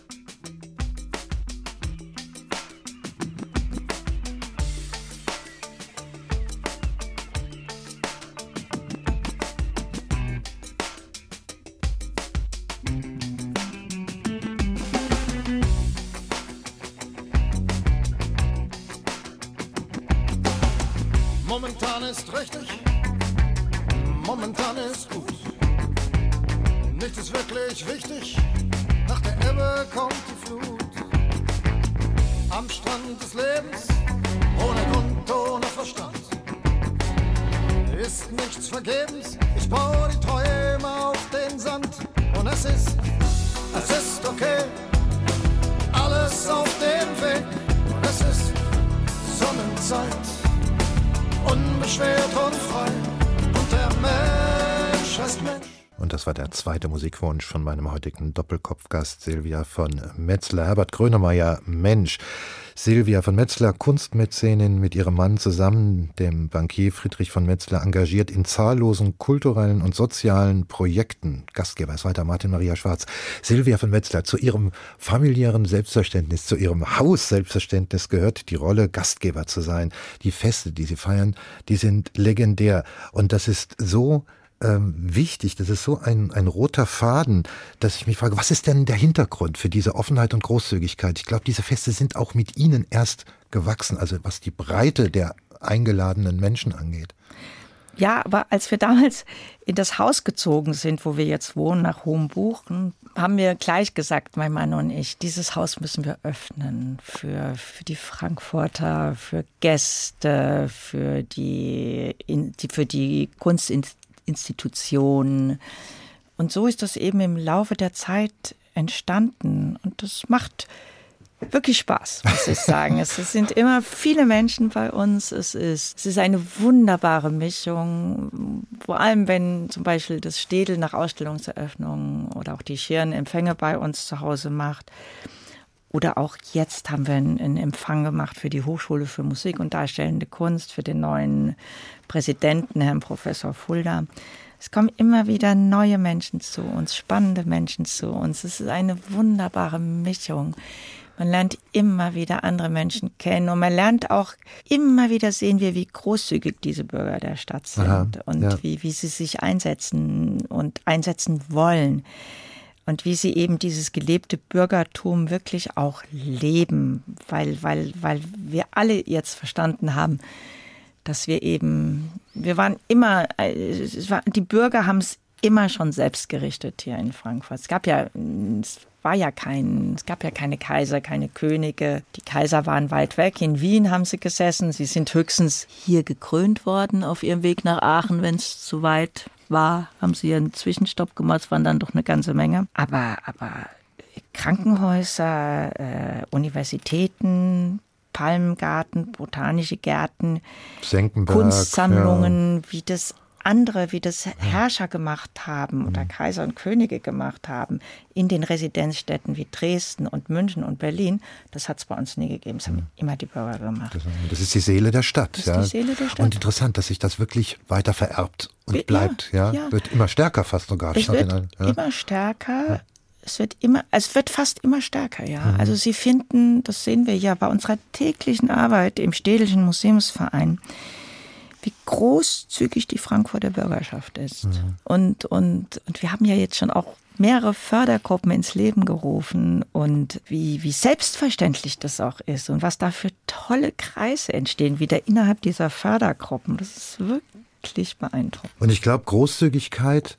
zweite Musikwunsch von meinem heutigen Doppelkopfgast Silvia von Metzler. Herbert Grönemeyer, Mensch. Silvia von Metzler, Kunstmäzenin mit ihrem Mann zusammen, dem Bankier Friedrich von Metzler, engagiert in zahllosen kulturellen und sozialen Projekten. Gastgeber ist weiter Martin Maria Schwarz. Silvia von Metzler, zu ihrem familiären Selbstverständnis, zu ihrem Haus-Selbstverständnis gehört die Rolle, Gastgeber zu sein. Die Feste, die sie feiern, die sind legendär. Und das ist so ähm, wichtig, das ist so ein, ein roter Faden, dass ich mich frage, was ist denn der Hintergrund für diese Offenheit und Großzügigkeit? Ich glaube, diese Feste sind auch mit Ihnen erst gewachsen, also was die Breite der eingeladenen Menschen angeht. Ja, aber als wir damals in das Haus gezogen sind, wo wir jetzt wohnen, nach Hohenbuchen, haben wir gleich gesagt, mein Mann und ich, dieses Haus müssen wir öffnen für, für die Frankfurter, für Gäste, für die, in, die, für die Kunstinstitutionen. Und so ist das eben im Laufe der Zeit entstanden. Und das macht wirklich Spaß, muss ich sagen. es sind immer viele Menschen bei uns. Es ist, es ist eine wunderbare Mischung. Vor allem, wenn zum Beispiel das Städel nach Ausstellungseröffnung oder auch die Schirn Empfänge bei uns zu Hause macht. Oder auch jetzt haben wir einen Empfang gemacht für die Hochschule für Musik und Darstellende Kunst, für den neuen Präsidenten, Herrn Professor Fulda. Es kommen immer wieder neue Menschen zu uns, spannende Menschen zu uns. Es ist eine wunderbare Mischung. Man lernt immer wieder andere Menschen kennen und man lernt auch immer wieder sehen wir, wie großzügig diese Bürger der Stadt sind Aha, und ja. wie, wie sie sich einsetzen und einsetzen wollen und wie sie eben dieses gelebte Bürgertum wirklich auch leben, weil, weil, weil wir alle jetzt verstanden haben, dass wir eben, wir waren immer, äh, die Bürger haben es immer schon selbst gerichtet hier in Frankfurt. Es gab ja, es war ja kein, es gab ja keine Kaiser, keine Könige. Die Kaiser waren weit weg. In Wien haben sie gesessen. Sie sind höchstens hier gekrönt worden auf ihrem Weg nach Aachen, wenn es zu weit war, haben sie einen Zwischenstopp gemacht. Es waren dann doch eine ganze Menge. Aber, aber Krankenhäuser, äh, Universitäten, Palmgarten, botanische Gärten, Senckenberg, Kunstsammlungen, wie das andere, wie das Herrscher gemacht haben oder Kaiser und Könige gemacht haben in den Residenzstädten wie Dresden und München und Berlin, das hat es bei uns nie gegeben. Das haben immer die Bürger gemacht. Das, ist die Seele der Stadt. Das ist ja. die Seele der Stadt. Und interessant, dass sich das wirklich weiter vererbt und Ja, bleibt. Ja, ja. Wird immer stärker fast sogar. Es wird ja. immer stärker. Es wird immer, es wird fast immer stärker, ja. Mhm. Also sie finden, das sehen wir ja bei unserer täglichen Arbeit im Städtischen Museumsverein, wie großzügig die Frankfurter Bürgerschaft ist. Mhm. Und, und, und wir haben ja jetzt schon auch mehrere Fördergruppen ins Leben gerufen und wie, wie selbstverständlich das auch ist und was da für tolle Kreise entstehen, wieder innerhalb dieser Fördergruppen. Das ist wirklich beeindruckend. Und ich glaube, Großzügigkeit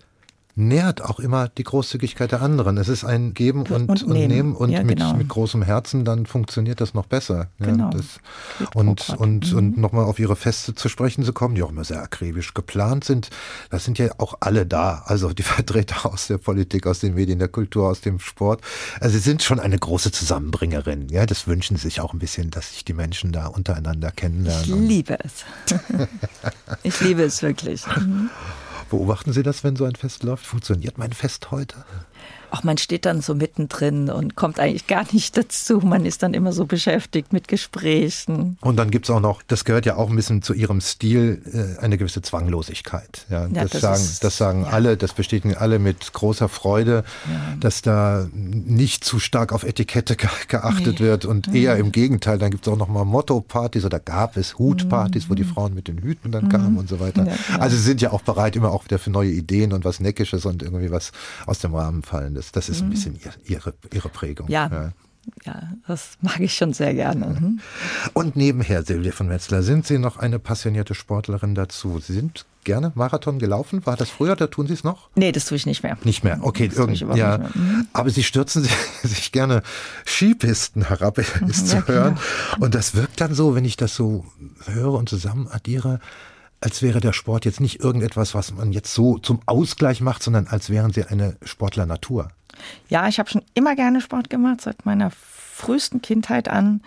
nährt auch immer die Großzügigkeit der anderen. Es ist ein Geben und, Und und, Nehmen. Nehmen und Ja, mit, genau. mit großem Herzen, dann funktioniert das noch besser. Ja, Genau. Das, pro und quo. und, und nochmal auf Ihre Feste zu sprechen zu kommen, die auch immer sehr akribisch geplant sind. Das sind ja auch alle da. Also die Vertreter aus der Politik, aus den Medien, der Kultur, aus dem Sport. Also sie sind schon eine große Zusammenbringerin. Ja, das wünschen sie sich auch ein bisschen, dass sich die Menschen da untereinander Ich kennenlernen. liebe es. ich liebe es wirklich. Beobachten Sie das, wenn so ein Fest läuft? Funktioniert mein Fest heute? Auch man steht dann so mittendrin und kommt eigentlich gar nicht dazu. Man ist dann immer so beschäftigt mit Gesprächen. Und dann gibt's auch noch, das gehört ja auch ein bisschen zu ihrem Stil, äh, eine gewisse Zwanglosigkeit. Ja, Ja, das, das sagen, ist- das sagen alle, das bestätigen alle mit großer Freude, dass da nicht zu stark auf Etikette ge geachtet Nee. wird und eher im Gegenteil. Dann gibt's auch noch mal Motto-Partys oder gab es Hutpartys, wo die Frauen mit den Hüten dann kamen und so weiter. Mhm. Ja. Also sie sind ja auch bereit, immer auch wieder für neue Ideen und was Neckisches und irgendwie was aus dem Rahmen fallendes. Das ist ein bisschen ihr, ihre, ihre Prägung. Mhm. Ja. Ja, das mag ich schon sehr gerne. Mhm. Und nebenher, Silvia von Metzler, sind Sie noch eine passionierte Sportlerin dazu? Sie sind gerne Marathon gelaufen? War das früher oder tun Sie es noch? Nee, das tue ich nicht mehr. Nicht mehr. Okay, Das irgend, ja. mehr. Mhm. Aber Sie stürzen sich, gerne Skipisten herab, ist ja, genau. zu hören. Und das wirkt dann so, wenn ich das so höre und zusammen addiere, als wäre der Sport jetzt nicht irgendetwas, was man jetzt so zum Ausgleich macht, sondern als wären Sie eine Sportler Natur. Ja, ich habe schon immer gerne Sport gemacht, seit meiner frühesten Kindheit an.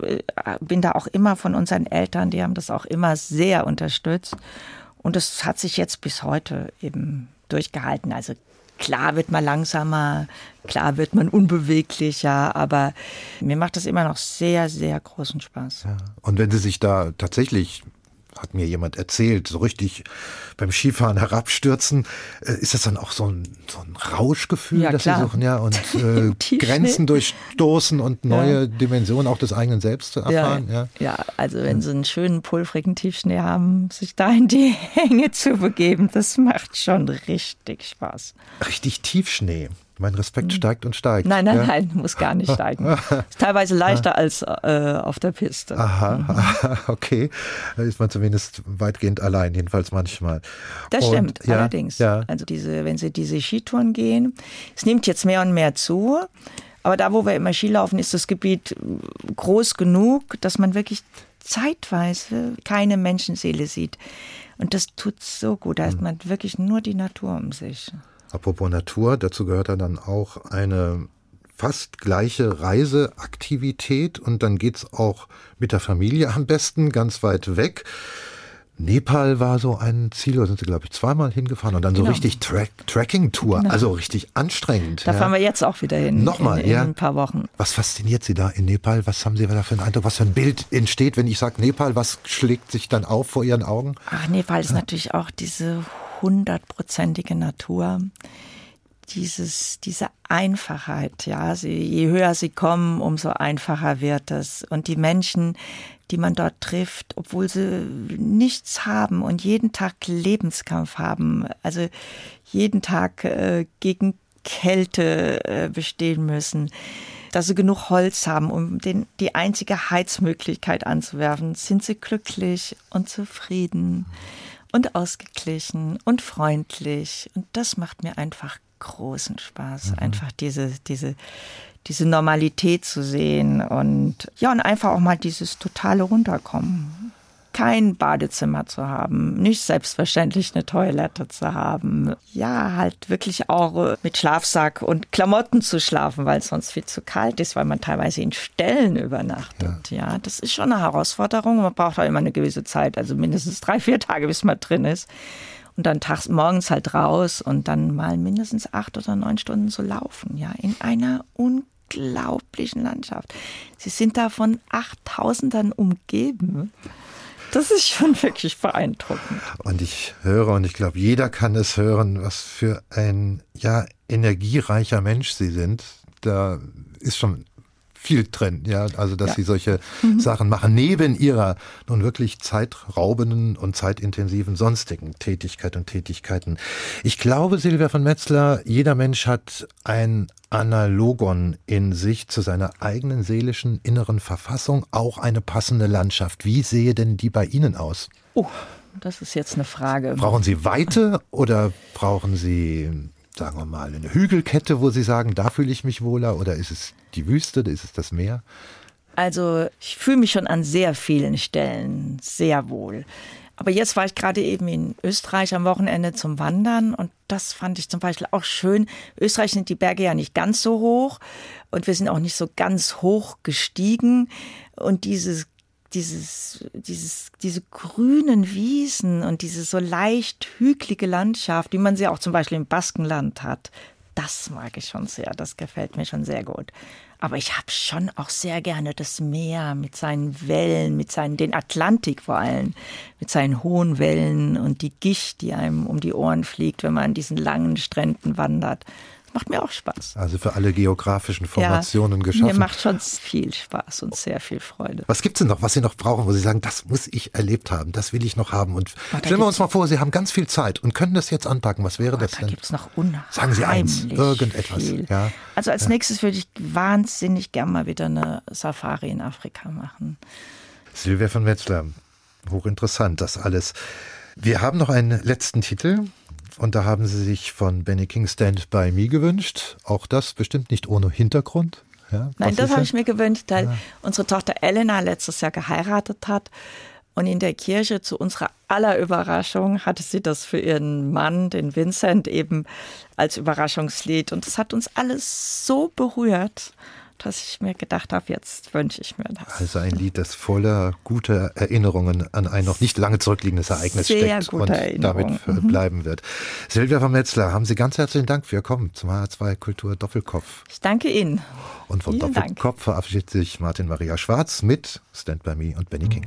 Äh, Bin da auch immer von unseren Eltern, die haben das auch immer sehr unterstützt. Und das hat sich jetzt bis heute eben durchgehalten. Also klar wird man langsamer, klar wird man unbeweglicher, aber mir macht das immer noch sehr, sehr großen Spaß. Ja. Und wenn Sie sich da tatsächlich, hat mir jemand erzählt, so richtig beim Skifahren herabstürzen, äh, ist das dann auch so ein, so ein Rauschgefühl, Ja, das klar. Sie suchen, ja, und äh. Grenzen durchstoßen und neue Dimensionen auch des eigenen Selbst zu erfahren, ja. ja, also wenn Sie einen schönen pulverigen Tiefschnee haben, sich da in die Hänge zu begeben, das macht schon richtig Spaß. Richtig Tiefschnee. Mein Respekt steigt und steigt. Hm. Nein, nein, ja. nein, muss gar nicht steigen. Ist teilweise leichter als äh, auf der Piste. Aha, okay. Da ist man zumindest weitgehend allein, jedenfalls manchmal. Das Und, stimmt, ja, allerdings. Ja, Also diese, wenn Sie diese Skitouren gehen, es nimmt jetzt mehr und mehr zu. Aber da, wo wir immer Skilaufen, ist das Gebiet groß genug, dass man wirklich zeitweise keine Menschenseele sieht. Und das tut so gut. Da hat man wirklich nur die Natur um sich. Apropos Natur, dazu gehört ja dann auch eine fast gleiche Reiseaktivität und dann geht's auch mit der Familie am besten ganz weit weg. Nepal war so ein Ziel, da sind sie, glaube ich, zweimal hingefahren und dann so Genau. richtig Track Tracking-Tour, also richtig anstrengend. Da ja. fahren wir jetzt auch wieder hin. Nochmal, in, in ja. ein paar Wochen. Was fasziniert Sie da in Nepal? Was haben Sie da für einen Eindruck? Was für ein Bild entsteht, wenn ich sage Nepal? Was schlägt sich dann auf vor Ihren Augen? Ach, Nepal ist natürlich auch diese hundertprozentige Natur. dieses, diese Einfachheit, ja. Sie, je höher sie kommen, umso einfacher wird es. Und die Menschen, die man dort trifft, obwohl sie nichts haben und jeden Tag Lebenskampf haben, also jeden Tag äh, gegen Kälte äh, bestehen müssen, dass sie genug Holz haben, um den, die einzige Heizmöglichkeit anzuwerfen, sind sie glücklich und zufrieden und ausgeglichen und freundlich. Und das macht mir einfach großen Spaß, mhm. einfach diese, diese, diese Normalität zu sehen und ja, und einfach auch mal dieses totale Runterkommen kein Badezimmer zu haben, nicht selbstverständlich eine Toilette zu haben. Ja, halt wirklich auch mit Schlafsack und Klamotten zu schlafen, weil es sonst viel zu kalt ist, weil man teilweise in Ställen übernachtet. Ja, ja das ist schon eine Herausforderung. Man braucht auch immer eine gewisse Zeit, also mindestens drei, vier Tage, bis man drin ist. Und dann tags morgens halt raus und dann mal mindestens acht oder neun Stunden zu laufen, ja, in einer unglaublichen Landschaft. Sie sind da von achttausendern umgeben. Das ist schon wirklich beeindruckend. Und ich höre, und ich glaube, jeder kann es hören, was für ein, ja, energiereicher Mensch Sie sind. Da ist schon viel drin, ja, also dass ja. sie solche mhm. Sachen machen, neben ihrer nun wirklich zeitraubenden und zeitintensiven sonstigen Tätigkeit und Tätigkeiten. Ich glaube, Silvia von Metzler, jeder Mensch hat ein Analogon in sich zu seiner eigenen seelischen inneren Verfassung, auch eine passende Landschaft. Wie sehe denn die bei Ihnen aus? Oh, das ist jetzt eine Frage. Brauchen Sie Weite oder brauchen Sie sagen wir mal, eine Hügelkette, wo Sie sagen, da fühle ich mich wohler? Oder ist es die Wüste, ist es das Meer? Also ich fühle mich schon an sehr vielen Stellen sehr wohl. Aber jetzt war ich gerade eben in Österreich am Wochenende zum Wandern und das fand ich zum Beispiel auch schön. Österreich sind die Berge ja nicht ganz so hoch und wir sind auch nicht so ganz hoch gestiegen und dieses dieses, dieses, diese grünen Wiesen und diese so leicht hügelige Landschaft, wie man sie auch zum Beispiel im Baskenland hat, das mag ich schon sehr. Das gefällt mir schon sehr gut. Aber ich habe schon auch sehr gerne das Meer mit seinen Wellen, mit seinen, den Atlantik vor allem, mit seinen hohen Wellen und die Gicht, die einem um die Ohren fliegt, wenn man an diesen langen Stränden wandert macht mir auch Spaß. Also für alle geografischen Formationen ja, geschaffen. Mir macht schon viel Spaß und sehr viel Freude. Was gibt es denn noch, was Sie noch brauchen, wo Sie sagen, das muss ich erlebt haben, das will ich noch haben? Und oh, stellen wir uns mal vor, Sie haben ganz viel Zeit und können das jetzt anpacken. Was wäre oh, das da denn? Da gibt es noch unheimlich Sagen Sie eins, irgendetwas. Ja. Also als ja. nächstes würde ich wahnsinnig gern mal wieder eine Safari in Afrika machen. Silvia von Wetzlar, hochinteressant das alles. Wir haben noch einen letzten Titel. Und da haben sie sich von Benny King Stand By Me gewünscht. Auch das bestimmt nicht ohne Hintergrund. Ja, Nein, das habe ich mir gewünscht, weil ja. unsere Tochter Elena letztes Jahr geheiratet hat. Und in der Kirche zu unserer aller Überraschung hatte sie das für ihren Mann, den Vincent, eben als Überraschungslied. Und das hat uns alles so berührt dass ich mir gedacht habe, jetzt wünsche ich mir das. Also ein Lied, das voller guter Erinnerungen an ein noch nicht lange zurückliegendes Ereignis Sehr steckt und damit mhm. bleiben wird. Silvia von Metzler, haben Sie ganz herzlichen Dank für Ihr Kommen zum H2 Kultur Doppelkopf. Ich danke Ihnen. Und vom Vielen Doppelkopf Dank. verabschiedet sich Martin Maria Schwarz mit Stand By Me und Benny King.